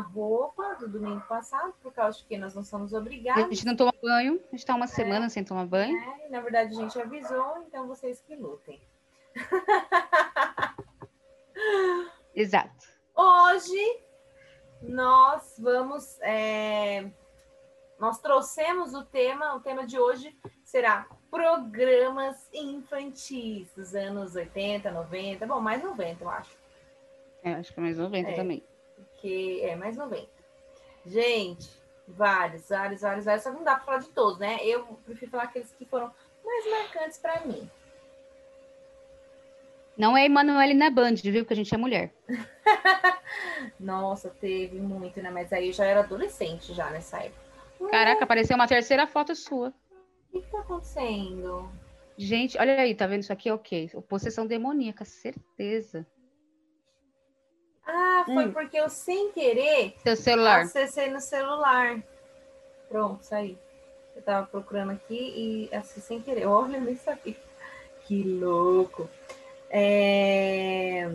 roupa do domingo passado, por causa de que nós não somos obrigados. A gente não toma banho, a gente está uma semana sem tomar banho. É, na verdade, a gente avisou, então vocês que lutem. Exato. Hoje nós vamos. é, nós trouxemos o tema, o tema de hoje será programas infantis dos anos 80, 90, bom, mais 90, eu acho. É, acho que é mais 90 É. também. Que é mais 90. Gente, vários, vários, vários, vários, só que não dá para falar de todos, né? Eu prefiro falar aqueles que foram mais marcantes para mim. Não é Emanuele na Band, viu? Porque a gente é mulher. Nossa, teve muito, né? Mas aí eu já era adolescente já nessa época. Caraca, apareceu uma terceira foto sua. O que tá acontecendo? Gente, olha aí, tá vendo isso aqui? Ok. Possessão demoníaca, certeza. Ah, foi Hum. porque eu sem querer Seu celular. acessei no celular. Pronto, saí. Eu tava procurando aqui e acessei sem querer. Olha, eu nem sabia. Que louco. É...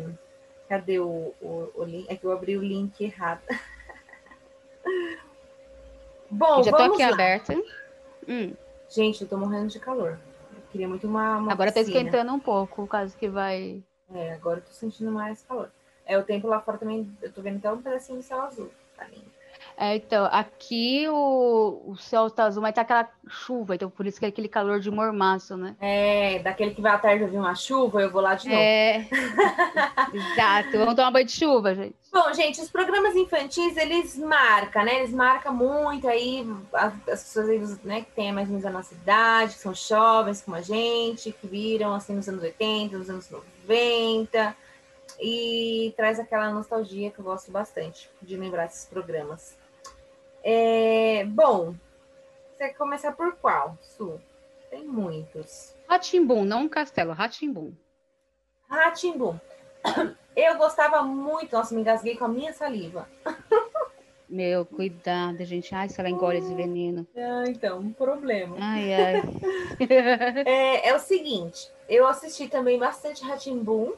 Cadê o, o, o link? É que eu abri o link errado. Bom, Eu já tô vamos aqui lá. aberta. Hum, Gente, eu tô morrendo de calor. Eu queria muito uma, uma agora tá esquentando um pouco, caso que vai. É, agora eu tô sentindo mais calor. É, o tempo lá fora também, eu tô vendo até um pedacinho do céu azul. Tá lindo. É, então, aqui o, o céu tá azul, mas tá aquela chuva, então por isso que é aquele calor de mormaço, né? É, daquele que vai à tarde ouvir uma chuva, eu vou lá de novo. É. Exato. Vamos tomar banho de chuva, gente. Bom, gente, os programas infantis, eles marcam, né? Eles marcam muito aí as, as pessoas né, que têm mais ou menos a nossa idade, que são jovens como a gente, que viram assim nos anos 80, nos anos 90, e traz aquela nostalgia que eu gosto bastante de lembrar desses programas. É, bom, você quer começar por qual, Su? Tem muitos. Ratimbum, não um castelo, Ratimbum. Ratimbum. Eu gostava muito, nossa, me engasguei com a minha saliva. Meu, cuidado, gente. Ai, se ela engole esse veneno. Ah, então, um problema. Ai, ai. É, é o seguinte, eu assisti também bastante Ratimbum.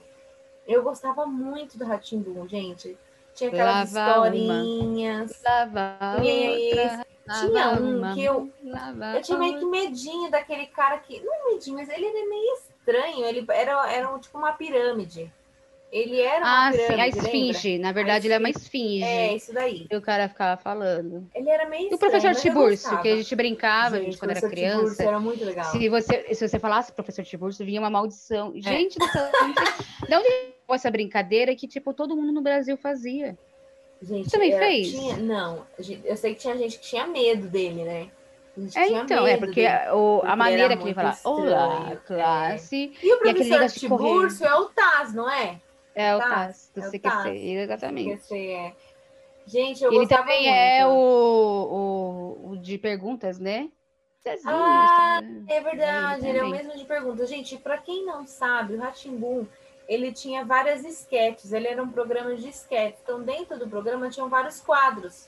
Eu gostava muito do Ratimbum, gente. Tinha aquelas Lava uma. historinhas. Lava E outra, Tinha lava um uma, que eu, lava eu tinha meio que medinho daquele cara que. Não é medinho, mas ele era meio estranho. Ele era, era um, tipo uma pirâmide. Ele era uma Ah, sim, a pirâmide. esfinge. Na verdade, ele é uma esfinge. lembra? É, isso daí. E o cara ficava falando. Ele era meio E o estranho, professor Tiburcio, que a gente brincava, gente, Gente, quando era professor Tiburcio criança. era muito legal. Se você, se você falasse professor Tiburcio, vinha uma maldição. Gente do céu, não de onde essa brincadeira que, tipo, todo mundo no Brasil fazia? Gente, Você também era- fez? tinha- não, eu sei que tinha gente que tinha medo dele, né? É, então, é porque dele. o- a ele maneira que ele fala, olá, estranho, é. classe, E o E aquele professor. Tiburcio é o Taz, não é? é o Taz, do é o CQC, Taz. exatamente. Esse é. Gente, eu Ele também muito. é o, o, o de perguntas, né? Ah, É verdade, ele é o mesmo de pergunta. Gente, para quem não sabe, o Ratimbum, ele tinha várias esquetes, ele era um programa de esquetes. Então, dentro do programa tinham vários quadros.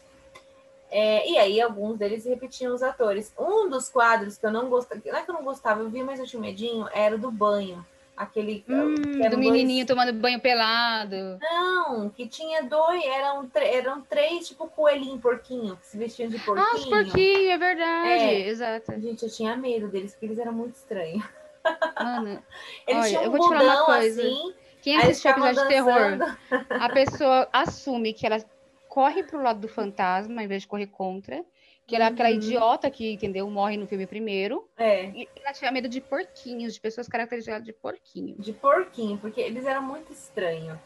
É, e aí, alguns deles repetiam os atores. Um dos quadros que eu não gostava, não é que eu não gostava, eu vi, mas eu tinha medinho, era do banho. Aquele. que Hum, do dois- menininho tomando banho pelado. Não, que tinha dois, eram, eram três, tipo coelhinho, porquinho, que se vestiam de porquinho. Ah, os porquinhos, é verdade. É. Exato. Gente, eu tinha medo deles, porque eles eram muito estranhos. Eles Olha, tinham eu um vou te falar uma coisa. assim, quem assistiu episódio de terror, a pessoa assume que ela corre pro lado do fantasma em vez de correr contra. Que ela é aquela Uhum. idiota que, entendeu? Morre no filme primeiro. É, E ela tinha medo de porquinhos, de pessoas caracterizadas de porquinho. de porquinho, porque eles eram muito estranhos.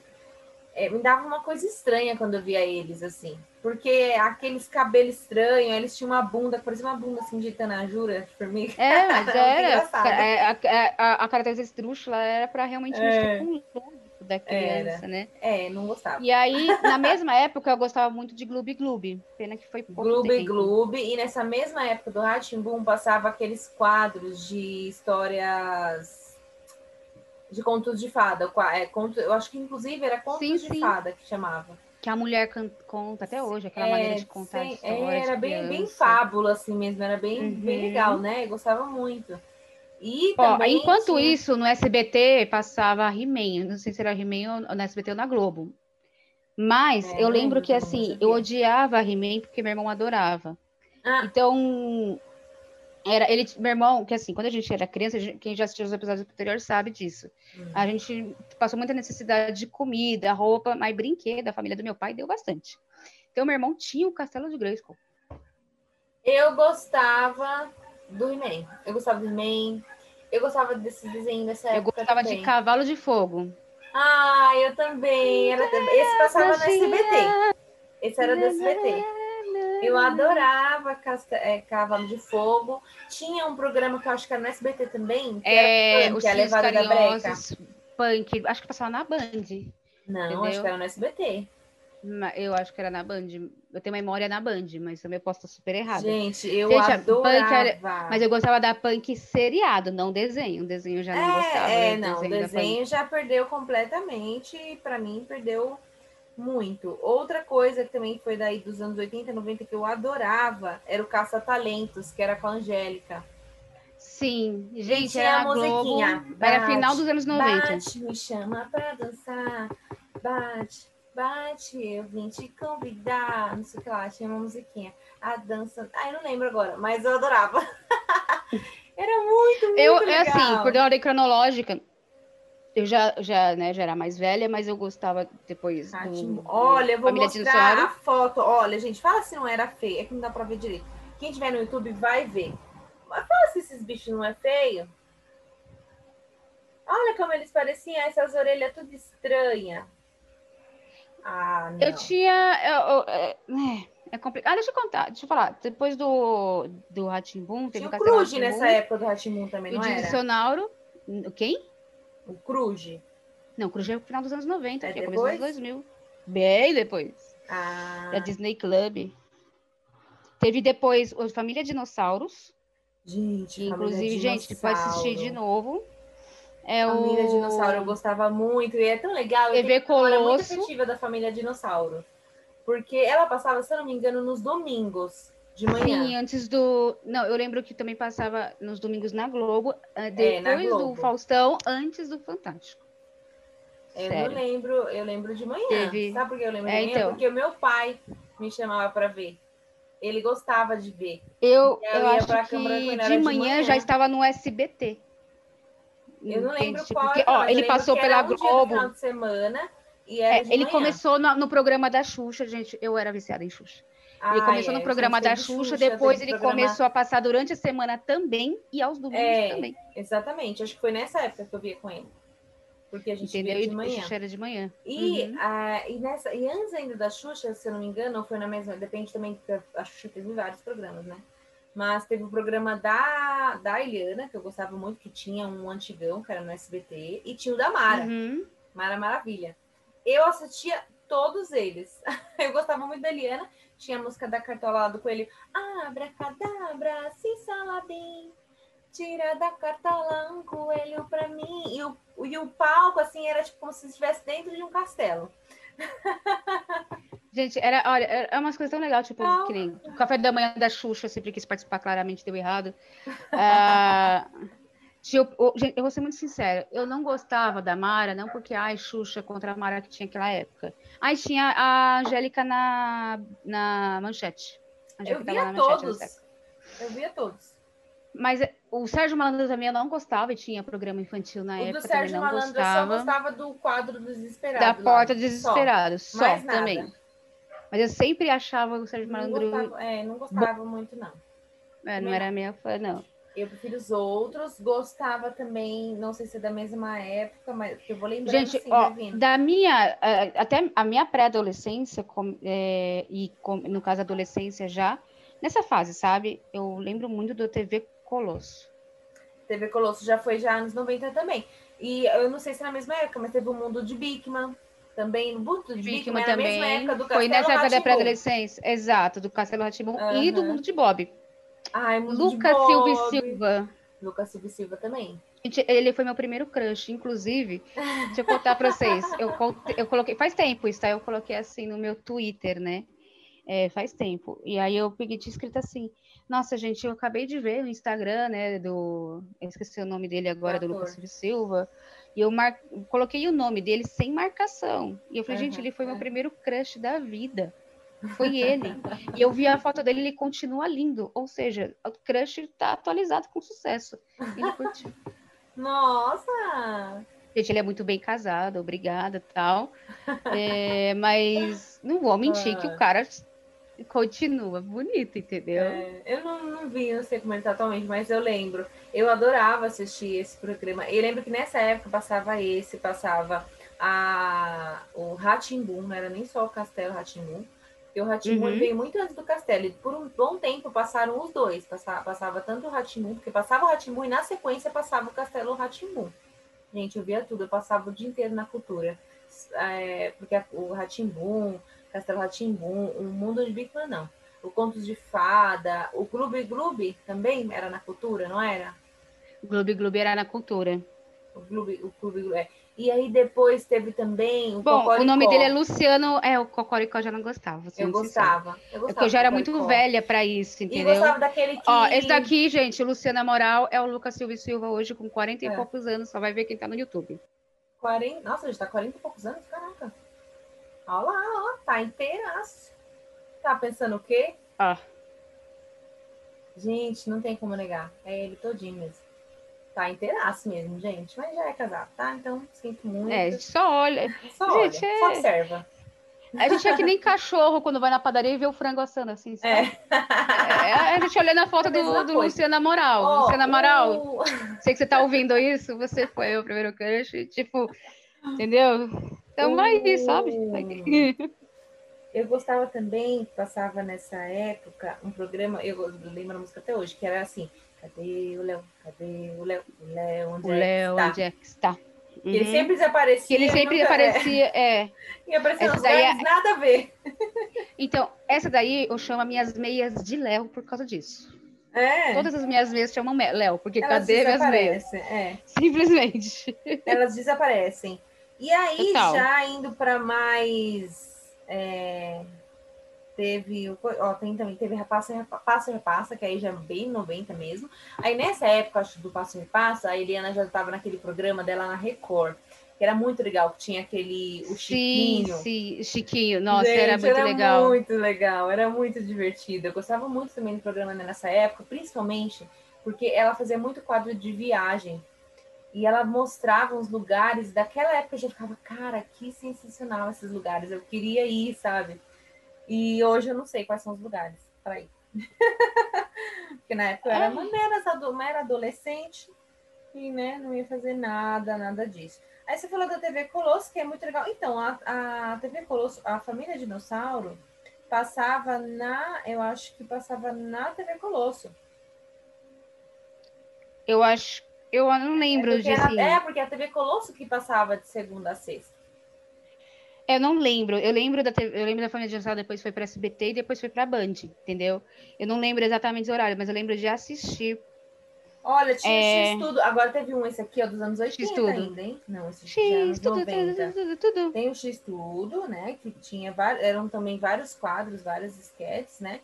É, me dava uma coisa estranha quando eu via eles, assim. Porque aqueles cabelos estranhos, eles tinham uma bunda, que parecia uma bunda assim de tanajura, de formiga. É, mas era. engraçado. É, a, a, a característica esdrúxula era pra realmente É. mexer com o lúdico da criança, né? É, não gostava. E aí, na mesma época, eu gostava muito de Gloob Gloob. Pena que foi pouco Gloob tempo. Gloob, e nessa mesma época do Ratimbum passava aqueles quadros de histórias de contos de fada. É, eu acho que inclusive era contos Sim, de sim. fada que chamava. Que a mulher conta até hoje, aquela É, maneira de contar sim, história é, era de bem, bem fábula, assim mesmo, era bem, bem Uhum. legal, né? Eu gostava muito. E Ó, também enquanto tinha- isso, no SBT passava He-Man. Não sei se era He-Man ou no SBT ou na Globo. Mas É, eu lembro que assim, eu odiava He-Man porque meu irmão adorava. Ah, Então, era ele, meu irmão, que assim, quando a gente era criança, gente- quem já assistiu os episódios anteriores sabe disso. Hum. A gente passou muita necessidade de comida, roupa, mas brinquedo, a família do meu pai deu bastante. Então, meu irmão tinha o Castelo de Grayskull. eu gostava do He-Man. Eu gostava do He-Man. Eu gostava desse desenho dessa Eu época gostava também. de Cavalo de Fogo. Ah, eu também. Era... Esse passava no SBT. Esse era do SBT. Eu adorava é, Cavalo de Fogo. Tinha um programa que eu acho que era no SBT também, que É, era Punk, a Levada da Breca. Punk, acho que passava na Band. Não, Entendeu? acho que era no SBT. Eu acho que era na Band. Eu tenho memória na Band, mas também eu posso estar super errada. Gente, eu Gente, adorava. Era- Mas eu gostava da Punk seriado, não desenho. Desenho já não gostava. É, é, do não, o desenho Punk. desenho já perdeu completamente, pra mim perdeu muito. Outra coisa que também foi daí dos anos 80, 90 que eu adorava era o Caça Talentos, que era com a Angélica. Sim, gente, tinha era a a Globo, musiquinha. era Bate, final dos anos 90. Bate, me chama pra dançar. Bate, bate, eu vim te convidar. Não sei o que lá, tinha uma musiquinha. A dança. Ah, eu não lembro agora, mas eu adorava. era muito, muito Eu, é legal. assim, por ordem cronológica, eu já, já, né, já era mais velha, mas eu gostava depois Ah, do, Olha, eu vou mostrar Dinossauro. a foto. Olha, gente, fala se não era feio. É que não dá pra ver direito. Quem tiver no YouTube vai ver. Mas fala se esses bichos não é feio. Olha como eles pareciam, essas orelhas tudo estranha. Ah, não. Eu tinha. eu- eu- é, é complicado. Ah, deixa eu contar, deixa eu falar. Depois do, do Ratimbum, teve Tinha o o Cruz nessa época do Ratimun também, E o não era? Dinossauro. Quem? O Cruz. Não, Cruz é o final dos anos 90, É que é começo dos depois? 2000. Bem depois. Ah, Da Disney Club. Teve depois o Família Dinossauros. gente, inclusive, gente, pode assistir de novo. É Família o Dinossauro eu gostava muito e é tão legal. TV memória muito Colosso. afetiva da Família Dinossauro. Porque ela passava, se eu não me engano, nos domingos de manhã. Sim, antes do. Não, eu lembro que também passava nos domingos na Globo, eh, É, na depois Globo. do Faustão, antes do Fantástico. Eu Sério. não lembro, eu lembro de manhã. Teve- Sabe por que eu lembro de É, manhã? então. Porque o meu pai me chamava para ver. Ele gostava de ver. Eu, Eu eu ia acho pra que quando era de de manhã, manhã. já estava no SBT. Eu não lembro Entende? qual Porque, ó, ele passou pela um dia Globo. final de semana e É, de ele manhã. começou no, no programa da Xuxa, gente. Eu era viciada em Xuxa. Ele Ah, começou é, no programa da Xuxa, Xuxa, depois ele programa- começou a passar durante a semana também e aos domingos É, também. Exatamente, acho que foi nessa época que eu via com ele. Porque a gente Entendeu? via de manhã. Xuxa era de manhã. E, Uhum. ah, e, nessa, e antes ainda da Xuxa, se eu não me engano, ou foi na mesma, depende também, porque a Xuxa teve vários programas, né? Mas teve o programa da, da Eliana, que eu gostava muito, que tinha um antigão, que era no SBT, e tinha o da Mara, Uhum. Mara Maravilha. Eu assistia todos eles. Eu gostava muito da Eliana, tinha a música da cartola do coelho, Abracadabra, sim saladim, tira da cartola um coelho pra mim. E o, e o palco, assim, era tipo como se estivesse dentro de um castelo. Gente, era, olha, é umas coisas tão legais, tipo, que nem o café da manhã da Xuxa, eu sempre quis participar, claramente deu errado. Ah, o- o- gente, eu vou ser muito sincera, eu não gostava da Mara, não porque, ai, Xuxa contra a Mara que tinha naquela época. Aí tinha a Angélica na, na manchete. Eu via manchete todos. Eu via todos. Mas é, o Sérgio Malandro também eu não gostava, e tinha programa infantil na o do época, Sérgio também não Malandro eu só gostava. gostava do quadro dos desesperados. Da. Porta dos Desesperados, só, Mais nada. também. Mas eu sempre achava o Sérgio Não Malandro, gostava, é, não gostava muito, não. é, não era minha fã, não. Eu prefiro os outros. Gostava também, não sei se é da mesma época, mas eu vou lembrando Gente, assim, ó, vindo. da minha, eh, até a minha pré-adolescência, eh, e com- no caso adolescência já, nessa fase, sabe? Eu lembro muito do TV Colosso. TV Colosso já foi já anos 90 também. E eu não sei se é na mesma época, mas teve o Mundo de Bigman também. O Mundo de Bigman, Bigman é na mesma também, época do foi nessa época da pré-adolescência, exato, do Castelo Ratimbum e do. Mundo de Bob. Ai, Lucas Silva. Silva. Lucas Silva Silva também. Gente, ele foi meu primeiro crush, inclusive. Deixa eu contar pra vocês. Eu, eu coloquei, faz tempo isso, tá? Eu coloquei assim no meu Twitter, né? É, faz tempo. E aí eu peguei tinha escrito assim: Nossa, gente, eu acabei de ver no Instagram, né? Do. Eu esqueci o nome dele agora, do Lucas Silva. E eu mar... coloquei o nome dele sem marcação. E eu falei, uhum, gente, ele foi é. meu primeiro crush da vida. Foi ele. e eu vi a foto dele, ele continua lindo. Ou seja, o crush tá atualizado com sucesso. Ele curtiu. Nossa! Gente, ele é muito bem casado, obrigada tal. É, mas não vou mentir que o cara continua bonito, entendeu? É, eu não, não vi, não sei como ele tá atualmente, mas eu lembro. Eu adorava assistir esse programa. E lembro que nessa época passava esse, passava a, o Ratimbum, não era nem só o Castelo Ratimbum. Porque o Ratimbum uhum. veio muito antes do Castelo. E por um bom tempo passaram os dois. Passava, passava tanto o Ratimbum, porque passava o Ratimbum e na sequência passava o Castelo Ratimbum. Gente, eu via tudo, eu passava o dia inteiro na cultura. É, porque o Ratimbum, Castelo Ratimbum, o Mundo de Bigman, não. O Contos de Fada, o Gloob Gloob também era na cultura, não era? O Gloob Gloob era na cultura. O Gloob, o Gloob, é. E aí depois teve também o Bom, Cocoricó. o nome dele é Luciano, é, o Cocoricó já não gostava. Eu gostava, eu gostava. É porque eu já era muito velha para isso, entendeu? E gostava daquele que... Ó, esse daqui, gente, Luciana Moral, é o Lucas Silva Silva hoje com 40 é. e poucos anos, só vai ver quem tá no YouTube. 40... Nossa, gente, tá 40 e poucos anos? Caraca. Olha lá, ó, tá inteiraço. Tá pensando o quê? Ah. Gente, não tem como negar. É ele todinho mesmo. Tá inteiraço mesmo, gente. Mas já é casado, tá? Então, sinto muito. É, só olha. Só gente, olha, é... só observa. A gente é que nem cachorro quando vai na padaria e vê o frango assando assim, sabe? É. é a gente olhando a foto do, do Luciana Moral. Oh, Luciana Moral, uh... sei que você tá ouvindo isso, você foi o primeiro crush, tipo, entendeu? Então, uh... vai, sabe? Eu gostava também, passava nessa época, um programa, eu lembro a música até hoje, que era assim, Cadê o Léo? Cadê o Léo? O Léo, onde, o é, Léo que onde é que está? Uhum. Ele sempre desaparecia. Que ele sempre nunca... aparecia, é. E aparecia essa daí é... nada a ver. Então, essa daí eu chamo minhas meias de Léo por causa disso. É. Todas as minhas meias chamam Léo, porque Elas cadê minhas meias? É. Simplesmente. Elas desaparecem. E aí, Total. já indo para mais. É teve, ó, tem também, teve Repassa e Repassa, que aí já é bem 90 mesmo. Aí nessa época, acho, do Passo e Repassa, a Eliana já estava naquele programa dela na Record, que era muito legal, que tinha aquele, o Chiquinho. Sim, sim, Chiquinho, nossa, Gente, era muito era legal. Era muito legal, era muito divertido. Eu gostava muito também do programa nessa época, principalmente porque ela fazia muito quadro de viagem. E ela mostrava os lugares daquela época, eu já ficava, cara, que sensacional esses lugares, eu queria ir, sabe? E hoje eu não sei quais são os lugares para ir. Porque na época eu era, uma mera, era adolescente e né, não ia fazer nada, nada disso. Aí você falou da TV Colosso, que é muito legal. Então, a, a TV Colosso, a família Dinossauro, passava na. Eu acho que passava na TV Colosso. Eu acho. Eu não lembro é de assim. É, porque a TV Colosso que passava de segunda a sexta. Eu não lembro. Eu lembro da, eu lembro da família de Natal, depois foi para SBT e depois foi para Band, entendeu? Eu não lembro exatamente o horário, mas eu lembro de assistir. Olha, tinha é... X-Tudo. Agora teve um, esse aqui, ó, dos anos 80 ainda, hein? Não, esse X, tudo, tudo, tudo, tudo, Tem o X-Tudo, né? Que tinha vários, eram também vários quadros, vários esquetes, né?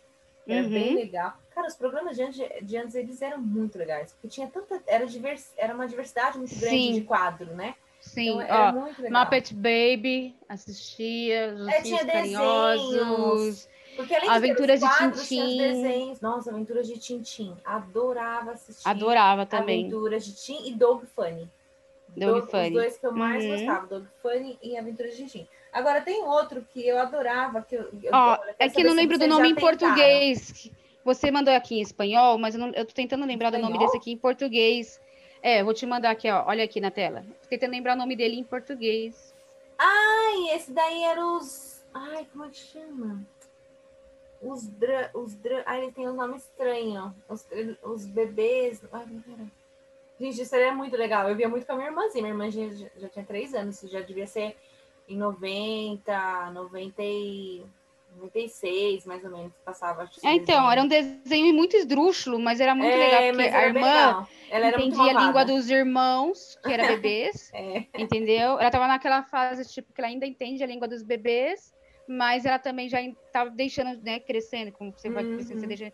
Era uhum. bem legal. Cara, os programas de antes, de antes, eles eram muito legais, porque tinha tanta. Era, divers, era uma diversidade muito grande Sim. de quadro, né? Sim, então, ó, Muppet Baby, assistia, Os é, Carinhosos. Porque além Aventuras de, quadros, Tintim. Desenhos. Nossa, Aventuras de Tintim. Adorava assistir. Adorava também. Aventuras de Tintim e Dog Funny. Dog Do, Funny. Os dois que eu mais uhum. gostava, Dog Funny e Aventuras de Tintim. Agora tem outro que eu adorava. Que eu, eu, Ó, é que não lembro do nome em português. Você mandou aqui em espanhol, mas eu, não, eu tô tentando lembrar espanhol? do nome desse aqui em português. É, vou te mandar aqui, ó. Olha aqui na tela. Tô tentando lembrar o nome dele em português. Ai, esse daí era os. Ai, como é que chama? Os dra... os dra... Ai, ele tem um nome estranho. Os, os bebês. Ai, pera. Gente, isso é muito legal. Eu via muito com a minha irmãzinha. Minha irmã já, já tinha três anos. Já devia ser em 90, 90 e... 96, mais ou menos, passava. É, então, era um desenho muito esdrúxulo, mas era muito é, legal, porque a irmã entendia a língua dos irmãos, que era bebês, é. entendeu? Ela tava naquela fase, tipo, que ela ainda entende a língua dos bebês, mas ela também já estava deixando, né, crescendo, como você vai crescendo, você Uhum. deixa.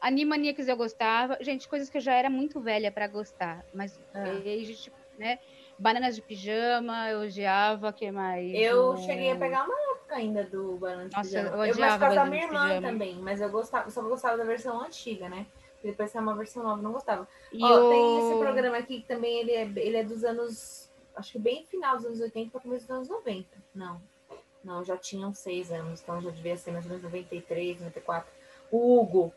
Animaniacs eu gostava, gente, coisas que eu já era muito velha para gostar, mas Ah. aí, gente, né, bananas de pijama, eu odiava, que mais? Eu O- cheguei a pegar uma época ainda do Banana de Nossa, eu Eu, por causa da minha irmã também, mas eu gostava, só gostava da versão antiga, né? Depois saiu uma versão nova, não gostava. E Ó, o- tem esse programa aqui que também ele é, ele é dos anos. Acho que bem final dos anos 80 para começo dos anos 90. Não. Não, já tinham seis anos, então já devia ser mais ou menos 93, 94. O Hugo.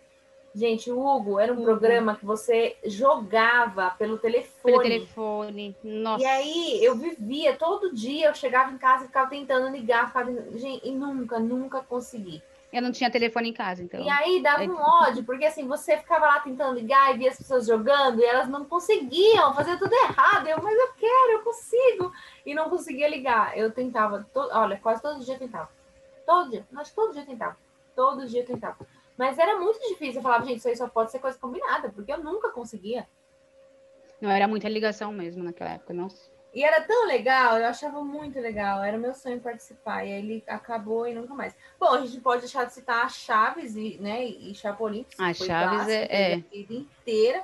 Gente, o Hugo era um programa que você jogava pelo telefone. pelo telefone, nossa. E aí eu vivia, todo dia eu chegava em casa e ficava tentando ligar, ficava gente, e nunca, nunca consegui. Eu não tinha telefone em casa, então. E aí dava um ódio, porque assim, você ficava lá tentando ligar e via as pessoas jogando e elas não conseguiam, fazer tudo errado. Eu, mas eu quero, eu consigo. E não conseguia ligar. Eu tentava, to- olha, quase todo dia eu tentava. Todo dia, que todo dia eu tentava. Todo dia eu tentava. Mas era muito difícil. Eu falava, gente, isso aí só pode ser coisa combinada, porque eu nunca conseguia. Não era muita ligação mesmo naquela época, nossa. E era tão legal, eu achava muito legal, era meu sonho participar. E aí ele acabou e nunca mais. Bom, a gente pode deixar de citar a Chaves e, né, e Chapolin. A Chaves clássico, é- é. A vida inteira.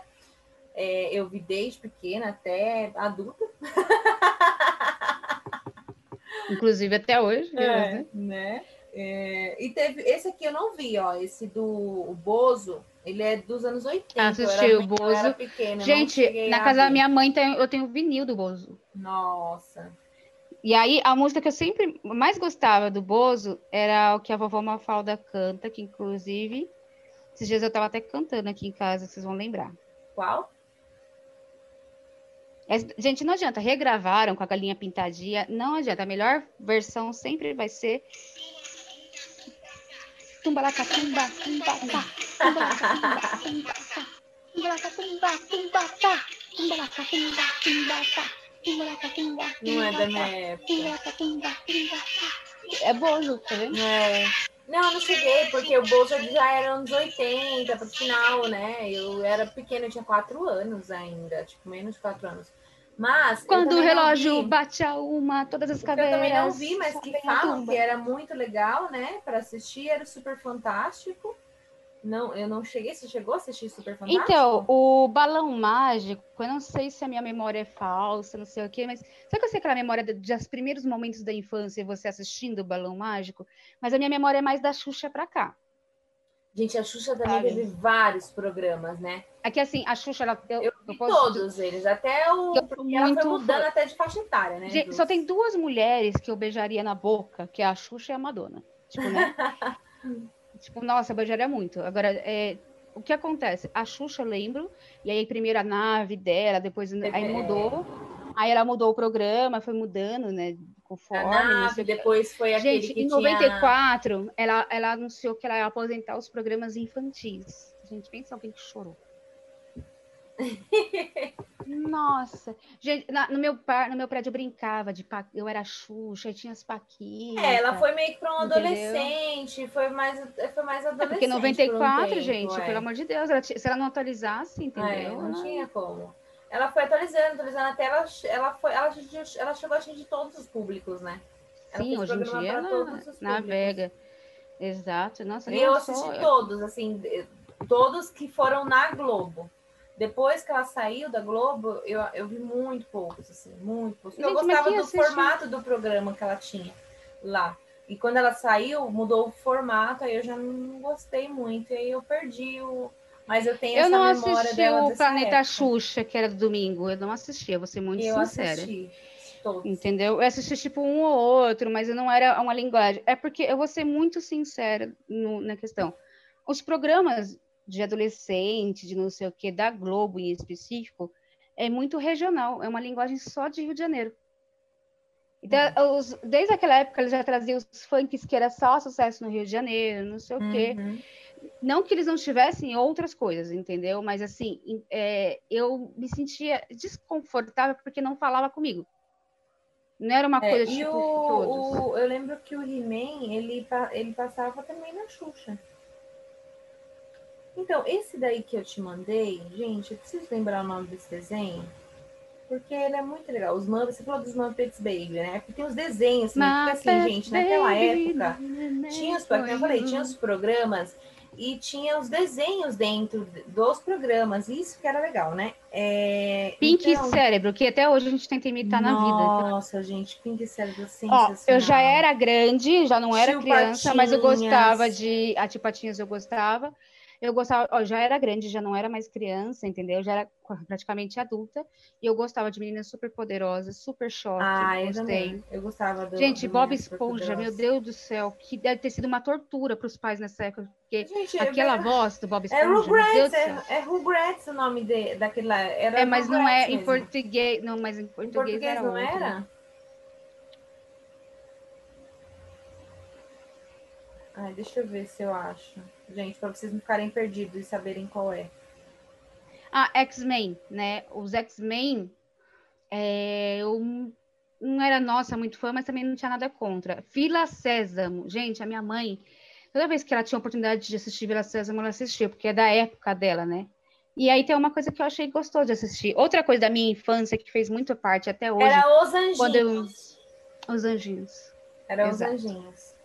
É, eu vi desde pequena até adulta. Inclusive até hoje. É, né? É, e teve esse aqui eu não vi, ó. Esse do Bozo, ele é dos anos 80. Assisti o Bozo. pequena, Gente, na casa da minha mãe tem, eu tenho vinil do Bozo. Nossa. E aí, a música que eu sempre mais gostava do Bozo era o que a vovó Mafalda canta, que inclusive, esses dias eu tava até cantando aqui em casa, vocês vão lembrar. Qual? Essa- gente, não adianta, regravaram com a galinha pintadinha, não adianta, a melhor versão sempre vai ser Tumbalaca, tumba, tumba, tá. Tumbalaca, tumba, tumba, tá. Tumbalaca, tumba, Não é tumba, da tá. minha época. Tumbalaca, tumba, tumba, tá. É Bozo, tá vendo? É. Não, eu não cheguei, porque o Bolsa já era anos 80, pro final, né? Eu era pequena, eu tinha 4 anos ainda, tipo, menos de 4 anos. Mas. Quando o relógio bate a uma, todas as que eu também não vi, mas que falam que era muito legal, né? Pra assistir, era Super Fantástico. Não, eu não cheguei. Você chegou a assistir Super Fantástico? Então, o balão mágico, eu não sei se a minha memória é falsa, não sei o quê, mas sabe que eu sei aquela memória dos primeiros momentos da infância, você assistindo o balão mágico? Mas a minha memória é mais da Xuxa pra cá. Gente, a Xuxa também Sabe? teve vários programas, né? É que assim, a Xuxa, ela, eu, Eu eu vi posso- todos eles, até o. Eu Porque ela foi muito mudando fã. até de faixa etária, né? Gente, só tem duas mulheres que eu beijaria na boca, que é a Xuxa e a Madonna. Tipo, né? tipo, nossa, eu beijaria muito. Agora, é, o que acontece? A Xuxa, eu lembro, e aí primeiro a nave dela, depois aí É. mudou. Aí ela mudou o programa, foi mudando, né? A Conforme. sei nave, depois foi aquele Gente, em tinha... 94, ela, ela anunciou que ela ia aposentar os programas infantis. Gente, pensa alguém que chorou. Nossa, gente, na- no, meu par, no meu prédio eu brincava de pa- eu era Xuxa, aí tinha as paquinhas. É, ela foi meio que para um Entendeu? adolescente, foi mais, foi mais É adolescente. porque por um 94, tempo, gente, é. pelo amor de Deus, ela se ela não atualizasse, É, entendeu? não Ela- tinha como. Ela foi atualizando, atualizando até ela, ela, foi, ela, ela chegou a atingir todos os públicos, né? Ela Sim, hoje em dia ela navega. Exato. Nossa, E eu não só- assisti todos, assim, todos que foram na Globo. Depois que ela saiu da Globo, eu, eu vi muito poucos, assim, muito poucos. eu Gente, gostava do assiste? formato do programa que ela tinha lá. E quando ela saiu, mudou o formato, aí eu já não gostei muito, e aí eu perdi o. Mas eu tenho Eu essa não memória assisti dela o dessa Planeta época. Xuxa, que era do domingo. Eu não assisti, eu vou ser muito Eu sincera. assisti todos. Entendeu? Eu assisti tipo um ou outro, mas não era uma linguagem. É porque eu vou ser muito sincera no- na questão. Os programas de adolescente, de não sei o que, da Globo em específico, é muito regional, é uma linguagem só de Rio de Janeiro. Então, os- desde aquela época, eles já traziam os funks que era só sucesso no Rio de Janeiro, não sei o quê. Uhum. Não que eles não tivessem outras coisas, entendeu? Mas assim, é, eu me sentia desconfortável porque não falava comigo. Não era uma É, coisa e tipo o, todos. o- eu lembro que o He-Man, ele, ele passava também na Xuxa. Então, esse daí que eu te mandei, gente, eu preciso lembrar o nome desse desenho. porque ele é muito legal. Os Muppets, você falou dos Muppets Baby, né? Porque tem os desenhos, assim, porque assim, gente, naquela época, tinha os, como eu falei, tinha os programas e tinha os desenhos dentro dos programas, isso que era legal, né? É, Pink então... Cérebro, que até hoje a gente tenta imitar Nossa, na vida. Nossa, gente, Pink Cérebro, sensacional. Ó, eu já era grande, já não era Tio criança, Patinhas. mas eu gostava de... A Tio Patinhas eu gostava. Eu gostava, ó, já era grande, já não era mais criança, entendeu? Já era praticamente adulta. E eu gostava de meninas super poderosas, super choque. Ah, eu gostei. Eu gostava do, Gente, do Bob Esponja, meu Deus do céu, que deve ter sido uma tortura para os pais nessa época. Porque Gente, aquela é... voz do Bob é Esponja. É Rugrats, é, é Rugrats o nome de, daquele lá. Era é, mas Rugrats não é mesmo. em português. Não, mas em português, em português era não outro. era? Ai, deixa eu ver se eu acho. Gente, para vocês não ficarem perdidos e saberem qual é. Ah, X-Men, né? Os X-Men, é, eu não era nossa muito fã, mas também não tinha nada contra. Vila Sésamo, gente, a minha mãe, toda vez que ela tinha oportunidade de assistir Vila Sésamo, ela assistia, porque é da época dela, né? E aí tem uma coisa que eu achei gostoso de assistir. Outra coisa da minha infância que fez muito parte até hoje. Era Os Anjinhos. Eu... Os Anjinhos. Era Os Anjinhos.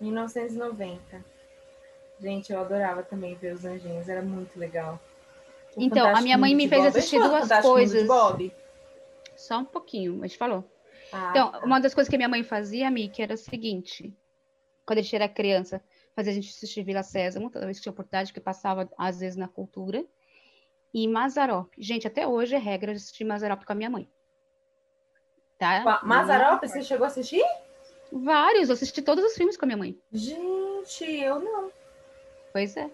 1990. Gente, eu adorava também ver os anjinhos, era muito legal. O então, a minha mãe me fez Bob. assistir duas coisas. Bob. Só um pouquinho, mas falou. Ah, então, tá. uma das coisas que minha mãe fazia, Mickey, era o seguinte: quando a gente era criança, fazia a gente assistir Vila Sésamo, toda vez que tinha oportunidade, que passava às vezes na cultura. E Mazarop. Gente, até hoje é regra de assistir Mazarop com a minha mãe. Tá? Mazarop, você chegou a assistir? Vários, eu assisti todos os filmes com a minha mãe. Gente, eu não. Pois é.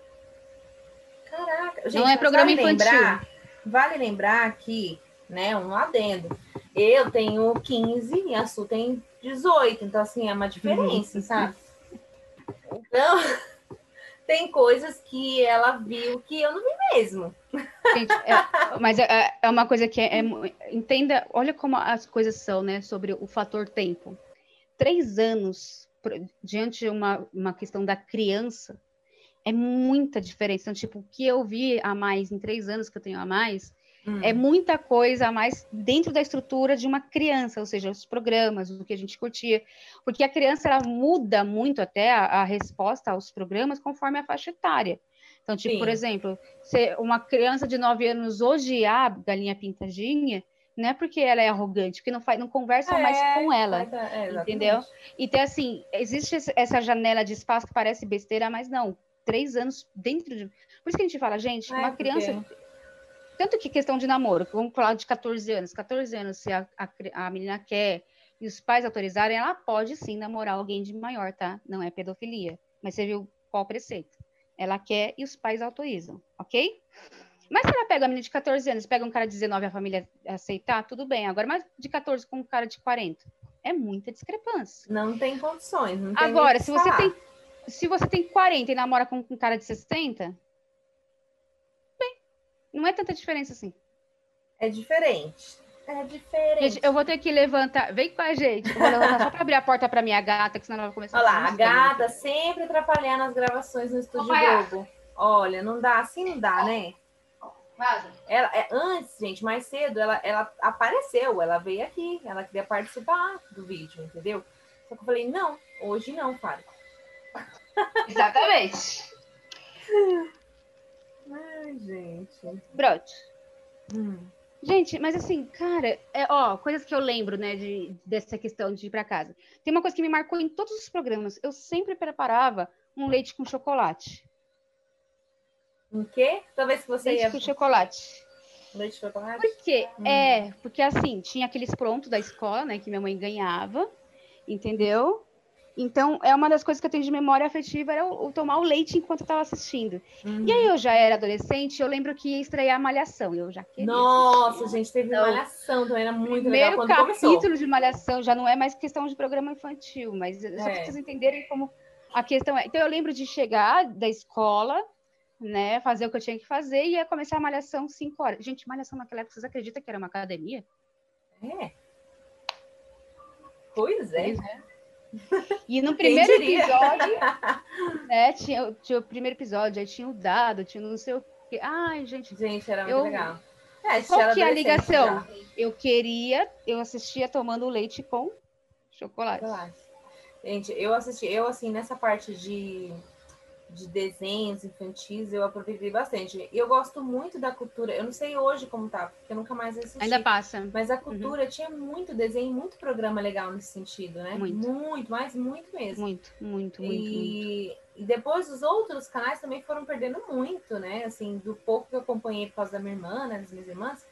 Caraca, gente, não é programa vale infantil. Lembrar, vale lembrar que, né, um adendo. Eu tenho 15 e a Su tem 18, então assim, é uma diferença, uhum. sabe? Então, tem coisas que ela viu que eu não vi mesmo. Gente, é, mas é, é, uma coisa que é, é, entenda, olha como as coisas são, né, sobre o fator tempo. Três anos diante de uma, uma questão da criança é muita diferença. Então, tipo, o que eu vi a mais em três anos que eu tenho a mais hum. é muita coisa a mais dentro da estrutura de uma criança, ou seja, os programas, o que a gente curtia. Porque a criança ela muda muito até a, a resposta aos programas conforme a faixa etária. Então, tipo, Sim. por exemplo, se uma criança de nove anos odiar galinha pintadinha, não é porque ela é arrogante, porque não, faz, não conversa é, mais com ela, é, entendeu? Então, assim, existe essa janela de espaço que parece besteira, mas não três anos dentro de. Por isso que a gente fala, gente, uma criança. Porque... Tanto que questão de namoro, vamos falar de 14 anos. 14 anos, se a, a, a menina quer e os pais autorizarem, ela pode sim namorar alguém de maior, tá? Não é pedofilia. Mas você viu qual preceito? Ela quer e os pais autorizam, ok? Mas se ela pega a menina de 14 anos, pega um cara de 19 a família aceitar, tudo bem. Agora, mais de 14 com um cara de 40, é muita discrepância. Não tem condições. Não tem Agora, se você tem se você tem 40 e namora com um cara de 60, bem, não é tanta diferença assim. É diferente. É diferente. Gente, eu vou ter que levantar. Vem com a gente. Eu vou levantar só para abrir a porta para minha gata, que senão ela vai começar Olha a lá, a gata sempre atrapalhando as gravações no Estúdio Globo. Olha, não dá, assim não dá, né? Ela, é, antes, gente, mais cedo, ela, ela apareceu, ela veio aqui, ela queria participar do vídeo, entendeu? Só que eu falei, não, hoje não, Fábio. Exatamente. Ai, gente. Brote. Hum. Gente, mas assim, cara, é, ó, coisas que eu lembro, né, de, dessa questão de ir para casa. Tem uma coisa que me marcou em todos os programas. Eu sempre preparava um leite com chocolate. Um quê? Talvez que você leite ia... com chocolate. Leite de chocolate? Por quê? Hum. É, porque assim, tinha aqueles prontos da escola, né, que minha mãe ganhava, entendeu? Então, é uma das coisas que eu tenho de memória afetiva era o, o tomar o leite enquanto eu estava assistindo. Uhum. E aí eu já era adolescente, eu lembro que ia estrear Malhação. Eu já queria. Nossa, assistir. gente, teve então, Malhação também, era muito primeiro legal. Primeiro capítulo começou. de Malhação já não é mais questão de programa infantil, mas é. só para vocês entenderem como a questão é. Então, eu lembro de chegar da escola, né, fazer o que eu tinha que fazer e ia começar a Malhação 5 horas. Gente, Malhação naquela época, vocês acreditam que era uma academia? É. Pois é. Pois é. E no primeiro episódio, né, tinha, tinha o primeiro episódio, aí tinha o dado, tinha não sei o quê. Ai, gente. Gente, era muito eu, legal. É, Qual que é a ligação? já. Eu queria, eu assistia tomando leite com chocolate. Chocolate. Gente, eu assisti, eu assim, nessa parte de, de desenhos infantis, eu aproveitei bastante. E eu gosto muito da cultura, eu não sei hoje como tá, porque eu nunca mais assisti. Ainda passa. Mas a cultura tinha muito desenho, muito programa legal nesse sentido, né? Muito. muito mas muito mesmo. Muito, muito, muito, muito. e, e depois os outros canais também foram perdendo muito, né? Assim, do pouco que eu acompanhei por causa da minha irmã, né, das minhas irmãs,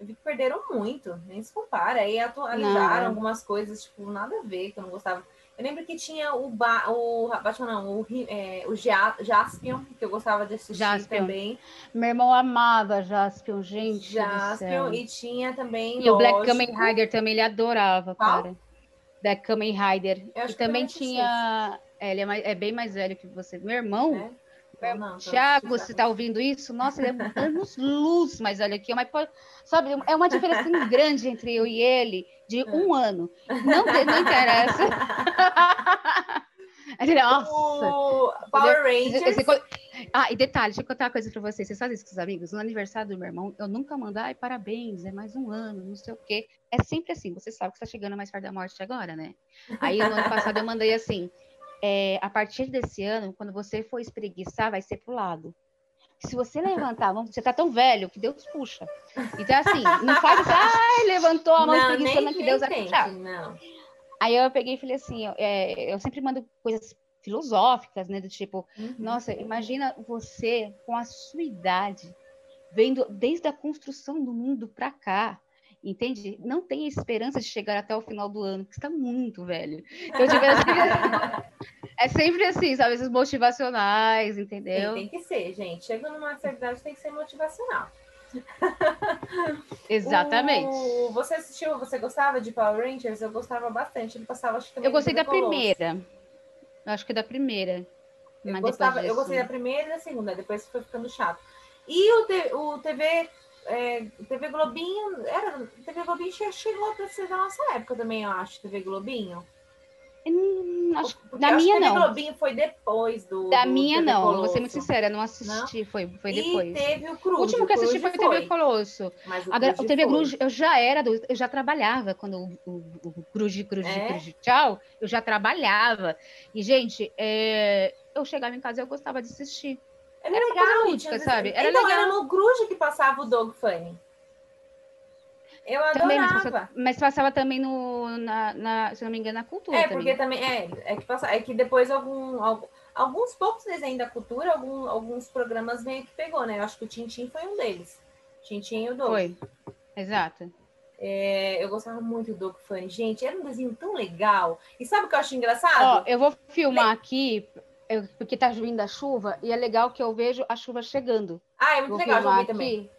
eu vi que perderam muito, nem se compara. Aí atualizaram Não. algumas coisas, tipo, nada a ver, que eu não gostava. Eu lembro que tinha o, ba o Batman, não, o, é, o Ja- Jaspion, que eu gostava de assistir Jaspion. também. Meu irmão amava Jaspion, gente. Jaspion, e tinha também. E o Black lógico, Kamen Rider também ele adorava, Qual? cara. Black Kamen Rider. Eu E também não tinha. É, ele é, mais- é bem mais velho que você. Meu irmão? Então, não, Thiago, assisti você tá ouvindo isso? Nossa, ele é anos luz mais velho que eu, mas pode, sabe, é uma diferença grande entre eu e ele de É. um ano. Não, não interessa. Nossa. O Power Rangers. esse Ah, e detalhe, deixa eu contar uma coisa pra vocês. Vocês fazem isso com os amigos? No aniversário do meu irmão, eu nunca mando, ai, parabéns, é mais um ano, não sei o quê. É sempre assim, você sabe que está chegando mais perto da morte agora, né? Aí no ano passado eu mandei assim: é, a partir desse ano, quando você for espreguiçar, vai ser pro lado. Se você levantar você tá tão velho que Deus puxa. Então, assim, não faz assim, ai, levantou a mão não, espreguiçando nem, que Deus vai puxar. não. Aí eu peguei e falei assim: é, eu sempre mando coisas filosóficas, né? Do tipo, Uhum. nossa, imagina você com a sua idade, vendo desde a construção do mundo para cá, entende? Não tem esperança de chegar até o final do ano, que está muito velho. Então, tipo, é sempre assim, sabe? Esses motivacionais, entendeu? tem que ser, gente. Chegando numa certa idade tem que ser motivacional. Exatamente. O- Você assistiu, você gostava de Power Rangers? Eu gostava bastante. Ele passava, acho que Eu gostei da Colosso. primeira. Eu acho que da primeira. Eu, gostava, depois eu gostei da disso- primeira e da segunda, depois foi ficando chato. E o, T- o TV, é, TV Globinho, era, TV Globinho che- chegou pra ser da nossa época também, eu acho, TV Globinho. Hum, acho- acho minha que TV não. Globinho foi depois do. Da do minha TV não. Eu vou Colosso. ser muito sincera, não assisti. Foi, foi E depois. teve o Cruz. O último que eu assisti foi o TV Colosso. Mas o Agora, Cruz o TV foi. Cruz, eu já era, do, eu já trabalhava quando o, o, o Cruz, Cruz, É? Cruz, tchau, eu já trabalhava. E, gente, é, eu chegava em casa e eu gostava de assistir. Era, Era uma coisa legal, lúdica, tinha- sabe? Era então, legal. era no Cruz que passava o Dog Funny. Eu Também, mas adorava. passava, mas passava também no, na, na- se não me engano, na cultura É, porque também é, é que passa, é que depois algum, algum- alguns poucos desenhos da cultura, algum- alguns programas meio que pegou, né? Eu acho que o Tintim foi um deles. Tintim e o Doug. Foi, exato. É, eu gostava muito do Doug Funny. Gente, era um desenho tão legal. E sabe o que eu acho engraçado? Ó, eu vou filmar aqui, eu- porque tá vindo a chuva, e é legal que eu vejo a chuva chegando. ah, é muito Vou legal, vi também.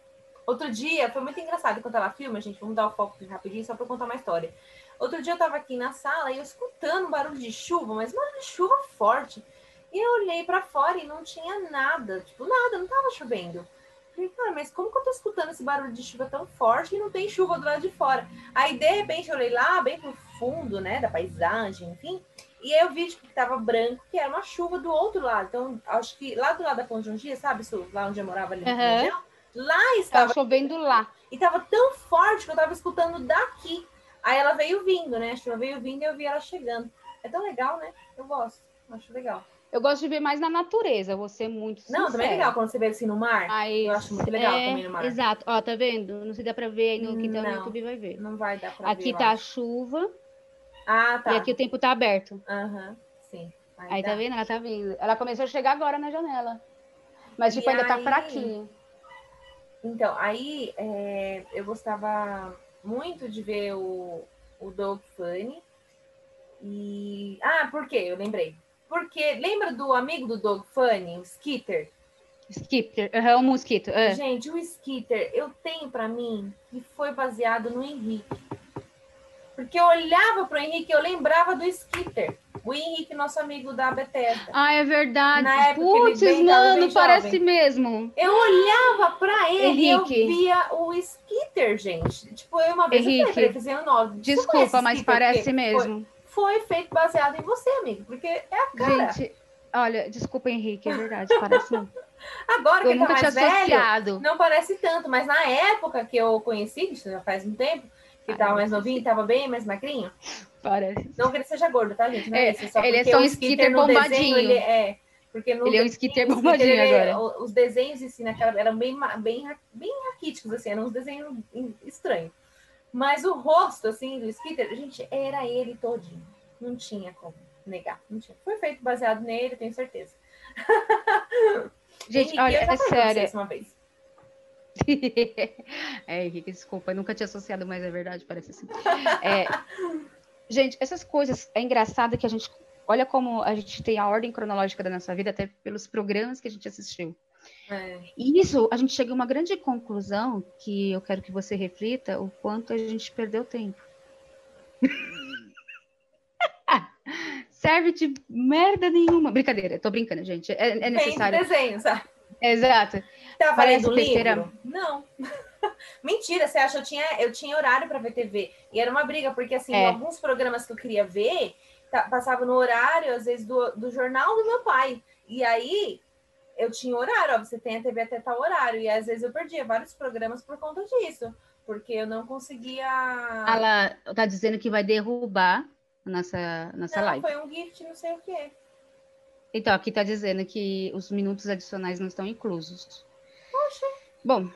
Outro dia, foi muito engraçado enquanto ela filma, gente, vamos dar o foco rapidinho só pra contar uma história. Outro dia eu tava aqui na sala e eu escutando um barulho de chuva, mas barulho de chuva forte. E eu olhei pra fora e não tinha nada, tipo, nada, não tava chovendo. Falei, cara, mas como que eu tô escutando esse barulho de chuva tão forte e não tem chuva do lado de fora? Aí, de repente, eu olhei lá, bem pro fundo, né, da paisagem, enfim, e aí eu vi tipo, que tava branco, que era uma chuva do outro lado. Então, acho que lá do lado da Ponte de um dia, sabe, lá onde eu morava ali Aham. região, lá estava Tava chovendo lá. e tava tão forte que eu tava escutando daqui. Aí ela veio vindo, né? A chuva veio vindo e eu vi ela chegando. É tão legal, né? Eu gosto. Acho legal. Eu gosto de ver mais na natureza, ser muito sincera. Não, também é legal quando você vê assim no mar. Aí, Eu acho muito legal é, também no mar. Exato. Ó, tá vendo? Não sei se dá pra ver aí no quintal no Não. YouTube, vai ver. Não vai dar pra Aqui ver. eu tá a chuva Ah, tá. e aqui o tempo tá aberto. Aham, sim. Aí dá. tá vendo? Ela tá vindo. Ela começou a chegar agora na janela. Mas, tipo, E ainda tá aí- fraquinho. Então, aí é, eu gostava muito de ver o, o Dog Funny. E. Ah, por quê? Eu lembrei. Porque lembra do amigo do Dog Funny, o Skitter? Skipper, aham, um mosquito. Gente, o Skitter, eu tenho pra mim que foi baseado no Henrique. Porque eu olhava pro Henrique, eu lembrava do Skitter. O Henrique, nosso amigo da Bethesda. Ah, é verdade. Na época bem mano, parece jovem. mesmo. Eu olhava pra ele e eu Henrique. via o Skitter, gente. Tipo, eu uma vez eu Henrique. falei pra ele, fazendo nove. Desculpa, mas parece mesmo. Foi, foi feito baseado em você, amigo. Porque é a cara. Gente, olha, desculpa, Henrique, é verdade, parece muito. Agora Eu que tá nunca tinha mais velho, associado. não parece tanto, mas na época que eu conheci, isso já faz um tempo, que tava mais novinho, tava bem mais magrinho. Parece. Não que ele seja gordo, tá, gente? Não é, É, isso, só ele é só um skitter no desenho, bombadinho. ele é, porque no Ele é um skitter bombadinho ele- agora. Os desenhos em si naquela eram bem, bem, bem raquíticos, assim, eram uns desenhos estranhos. Mas o rosto, assim, do skitter, gente, era ele todinho. Não tinha como negar. Não tinha. Foi feito baseado nele, tenho certeza. Gente, Henrique, olha, é sério. uma vez. é, Henrique, desculpa, eu nunca tinha associado, mas é verdade, parece assim. É, gente, essas coisas, é engraçado que a gente, olha como a gente tem a ordem cronológica da nossa vida, até pelos programas que a gente assistiu. É. E isso, a gente chega a uma grande conclusão, que eu quero que você reflita, o quanto a gente perdeu tempo. Serve de merda nenhuma. Brincadeira, tô brincando, gente. É, é necessário. desenho, sabe? Exato. Tava Parece lendo besteira. livro? Não. Mentira, você acha? Eu tinha, eu tinha horário para ver TV. E era uma briga, porque assim, É. alguns programas que eu queria ver, tá- passava no horário, às vezes, do, do jornal do meu pai. E aí, eu tinha horário, ó, você tem a TV até tal horário. E às vezes eu perdia vários programas por conta disso. Porque eu não conseguia. Ela tá dizendo que vai derrubar a nossa, nossa não, live. foi um gift, não sei o quê. Então, aqui tá dizendo que os minutos adicionais não estão inclusos. Bom,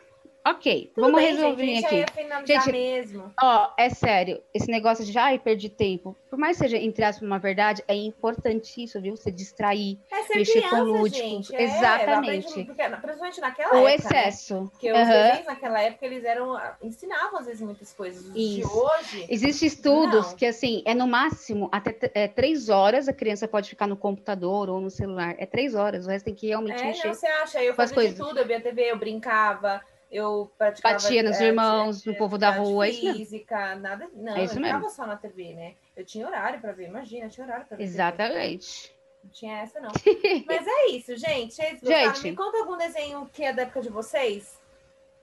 ok. Tudo vamos bem, resolver gente, aqui. Gente, mesmo. Ó, é sério, esse negócio de ai, perdi tempo. Por mais que seja, entre aspas, uma verdade, é importantíssimo, viu? Você distrair, É mexer com criança, lúdico. gente. É, Exatamente. porque, principalmente naquela o época. né? excesso. Porque os Aham. desenhos naquela época, eles eram. ensinavam às vezes muitas coisas. Os de Isso. hoje. Existem estudos Não. que, assim, é no máximo até é, três horas a criança pode ficar no computador ou no celular. É três horas, o resto tem que realmente É, mexer. não, você acha? Eu com fazia de tudo, eu via TV, eu brincava, eu praticava. Batia nos é, irmãos, no povo da rua, é isso. Física, nada. Não, É isso eu não mesmo. só na TV, né? Eu tinha horário pra ver, imagina, tinha horário pra ver. Exatamente. Não tinha essa, não. Mas é isso, gente. Gostaram? Gente. Me conta algum desenho que é da época de vocês.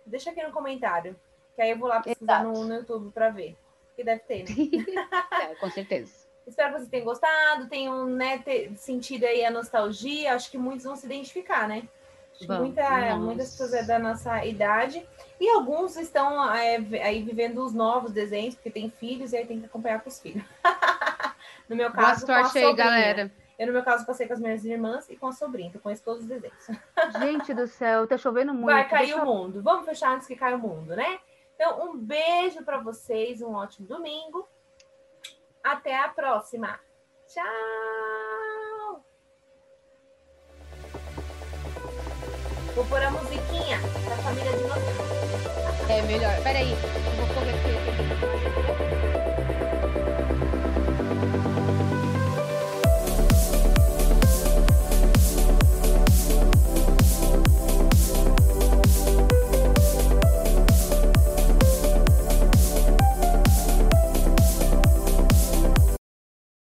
Deixa aqui no comentário. Que aí eu vou lá pesquisar no, no YouTube pra ver. Que deve ter, né? É, com certeza. Espero que vocês tenham gostado, tenham né, sentido aí a nostalgia. Acho que muitos vão se identificar, né? Vão. muita, muitas pessoas é da nossa idade. E alguns estão é, aí vivendo os novos desenhos, porque tem filhos e aí tem que acompanhar com os filhos. no meu Boa caso, com a sorte aí, galera. Eu, no meu caso, passei com as minhas irmãs e com a sobrinha. Então, conheço todos os desenhos. Gente do céu, tá chovendo muito. Vai cair Deixa o mundo. Vamos fechar antes que caia o mundo, né? Então, um beijo para vocês, um ótimo domingo. Até a próxima. Tchau! Vou pôr a musiquinha da família dinossauro. É melhor. Peraí, vou correr aqui.